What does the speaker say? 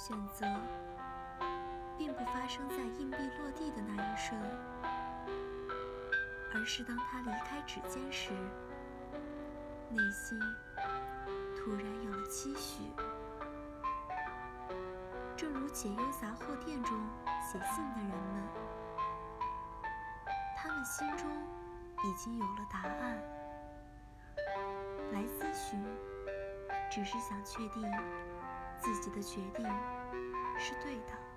选择并不发生在硬币落地的那一瞬，而是当他离开指尖时，内心突然有了期许。正如解忧杂货店中写信的人们，他们心中已经有了答案。来咨询，只是想确定自己的决定是对的。